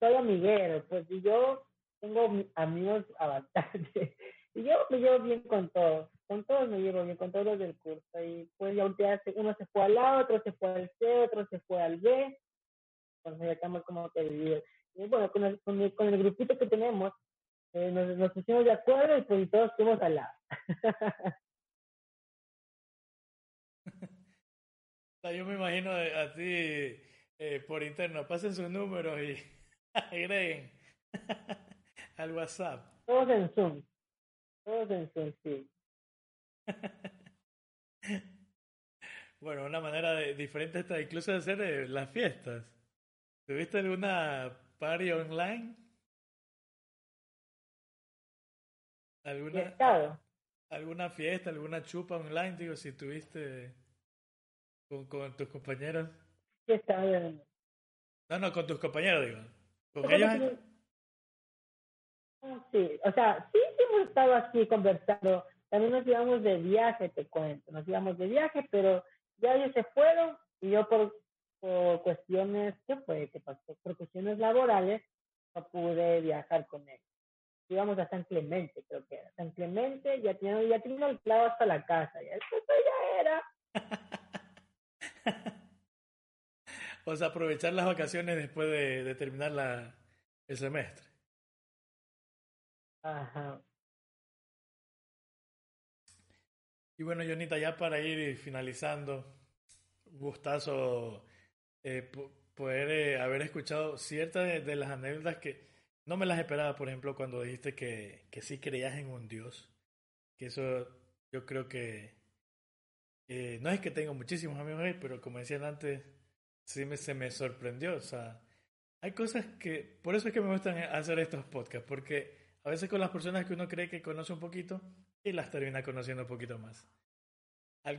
soy amiguero, pues y yo tengo amigos a. Y yo me llevo bien con todos, con todos me llevo bien, con todos los del curso. Y pues ya uno se fue al A, otro se fue al C, otro se fue al B. Entonces estamos como que divididos. Y bueno, con el, con el, con el grupito que tenemos, eh, nos, nos, pusimos de acuerdo y pues todos fuimos al A. yo me imagino a ti eh, por interno, pasen sus números y agreguen al WhatsApp. Todos en Zoom. Todos en Zoom, sí. bueno, una manera de, diferente está incluso de hacer eh, las fiestas. ¿Tuviste alguna party online? ¿Alguna, ¿Alguna fiesta, alguna chupa online? Digo, si tuviste con, con tus compañeros. No, no, con tus compañeros, digo. ¿Con ellos? Sí, o sea, sí, sí hemos estado así conversando. También nos íbamos de viaje, te cuento. Nos íbamos de viaje, pero ya ellos se fueron y yo por, por cuestiones, ¿qué fue? ¿Qué pasó? Por cuestiones laborales no pude viajar con ellos. Íbamos a San Clemente, creo que era. San Clemente, ya tenía, ya tenía el clavo hasta la casa. Ya, esto ya era. o sea, aprovechar las vacaciones después de, terminar la, el semestre. Ajá. Y bueno, Jonita, ya para ir finalizando, gustazo eh, poder eh, haber escuchado ciertas de, las anécdotas que no me las esperaba, por ejemplo, cuando dijiste que, que sí creías en un Dios. Que eso yo creo que no es que tengo muchísimos amigos ahí, pero como decían antes, sí me, se me sorprendió. O sea, hay cosas que, por eso es que me gustan hacer estos podcasts, porque a veces con las personas que uno cree que conoce un poquito y las termina conociendo un poquito más.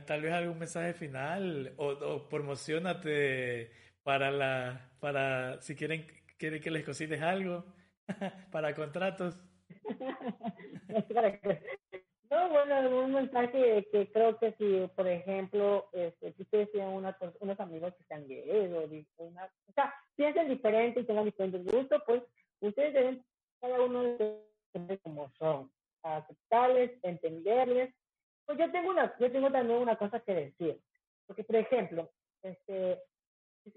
Tal vez algún mensaje final o, promocionate para la, para si quieren, quieren que les cocines algo, para contratos. No, bueno, un mensaje que creo que si, por ejemplo, este, si ustedes tienen una, unos amigos que sean gays o, una, o sea, piensen diferente y tengan diferentes gustos, pues ustedes deben cada uno de como son, aceptarles, entenderles. Pues yo tengo una, yo tengo también una cosa que decir, porque por ejemplo, este,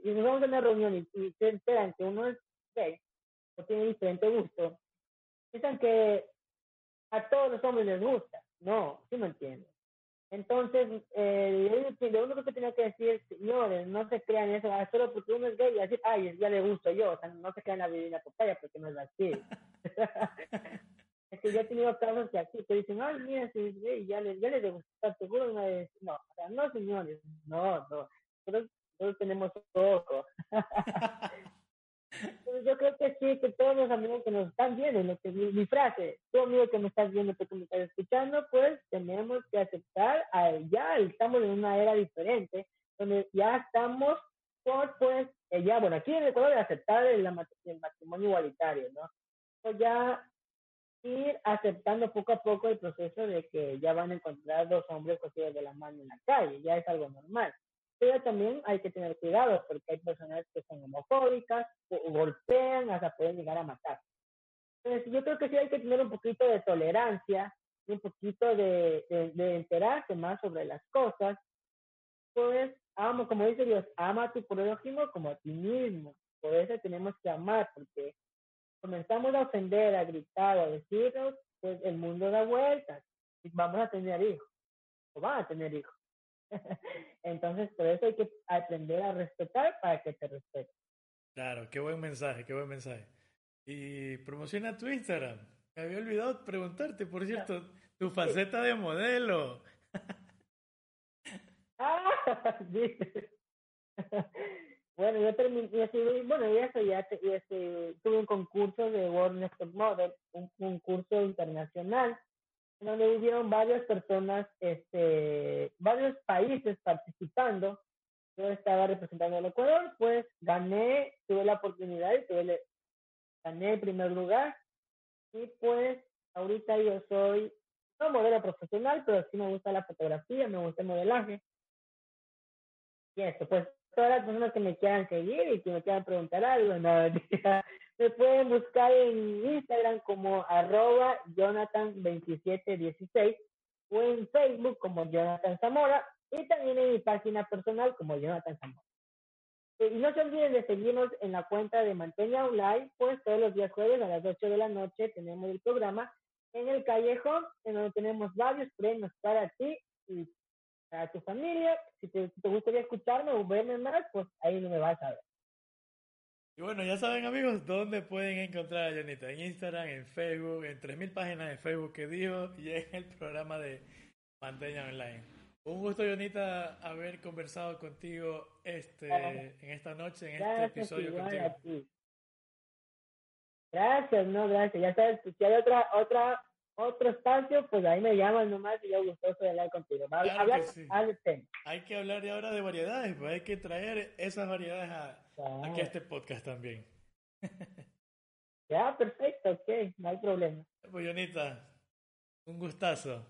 si nos vamos a una reunión y, y se enteran que uno es gay o tiene diferente gusto, piensan que a todos los hombres les gusta. No, sí me entiendes. Entonces, eh, lo único que tenía que decir, señores, no se crean eso, ah, solo porque uno es gay y decir, ay, ya le gusto yo, o sea, no se crean la divina papaya porque no es así. es que yo he tenido casos que aquí te dicen, ay, mira, si gay, ya le, ya le gusta, seguro una vez. No, o sea, no, señores, no, no, todos, todos tenemos poco. yo creo que sí, que todos los amigos que nos están viendo, lo que mi, frase, tú amigo que me estás viendo, que me estás escuchando, pues tenemos que aceptar, a, ya estamos en una era diferente, donde ya estamos por, pues, eh, ya, bueno, aquí en Ecuador aceptar el, el matrimonio igualitario, ¿no? Pues ya ir aceptando poco a poco el proceso de que ya van a encontrar dos hombres cogidos de la mano en la calle, ya es algo normal pero también hay que tener cuidado porque hay personas que son homofóbicas golpean hasta pueden llegar a matar. Entonces, yo creo que sí hay que tener un poquito de tolerancia un poquito de, de, enterarse más sobre las cosas. Pues, amo, como dice Dios, ama a tu prójimo como a ti mismo. Por eso tenemos que amar, porque comenzamos a ofender, a gritar, a decirnos, pues el mundo da vueltas y vamos a tener hijos, o van a tener hijos. Entonces, por eso hay que aprender a respetar para que te respete. Claro, qué buen mensaje, qué buen mensaje. Y promociona tu Instagram. Me había olvidado preguntarte, por cierto, tu faceta de modelo. ah, bueno, yo terminé, bueno, ya, ya, ya, tuve un concurso de World Next Model, un concurso internacional donde hubieron varias personas, este, varios países participando. Yo estaba representando al Ecuador, pues gané, tuve la oportunidad y tuve, gané el primer lugar. Y pues ahorita yo soy, no modelo profesional, pero sí me gusta la fotografía, me gusta el modelaje. Y eso, pues todas las personas que me quieran seguir y que me quieran preguntar algo, no, me pueden buscar en Instagram como arroba Jonathan2716 o en Facebook como Jonathan Zamora y también en mi página personal como Jonathan Zamora. Eh, y no se olviden de seguirnos en la cuenta de Manteña Online, pues todos los días jueves a las 8 de la noche tenemos el programa en el callejón, en donde tenemos varios premios para ti y a tu familia. Si te, si te gustaría escucharme o verme más, pues ahí no me vas a ver. Y bueno, ya saben amigos, dónde pueden encontrar a Jonita. En Instagram, en Facebook, en 3.000 páginas de Facebook que dijo y en el programa de Manteña Online. Un gusto, Jonita, haber conversado contigo este, en esta noche, en este episodio contigo. Gracias, no, gracias. Ya sabes, si hay otra, otra, otro espacio, pues ahí me llaman nomás y yo gustoso de hablar contigo. hablar, Hay que hablar ahora de variedades, pues hay que traer esas variedades a, aquí a este podcast también. ya, perfecto, ok, no hay problema. Pues, Jonita, un gustazo.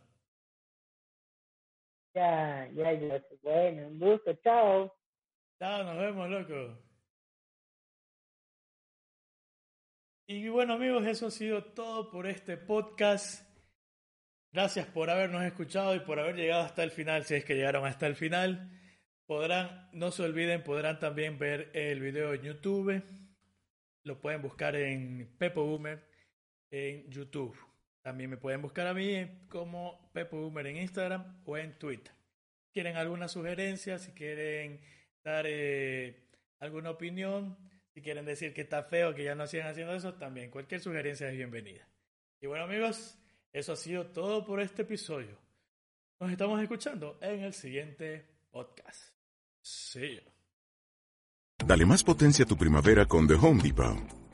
Ya, ya, ya. Bueno, un gusto. Chao. Chao, nos vemos, loco. Y bueno, amigos, eso ha sido todo por este podcast. Gracias por habernos escuchado y por haber llegado hasta el final, si es que llegaron hasta el final. Podrán, no se olviden, podrán también ver el video en YouTube. Lo pueden buscar en Pepo Boomer en YouTube. También me pueden buscar a mí como Pepo Boomer en Instagram o en Twitter. Si quieren alguna sugerencia, si quieren dar eh, alguna opinión, si quieren decir que está feo, que ya no sigan haciendo eso, también cualquier sugerencia es bienvenida. Y bueno amigos, eso ha sido todo por este episodio. Nos estamos escuchando en el siguiente podcast. Sí. Dale más potencia a tu primavera con The Home Depot.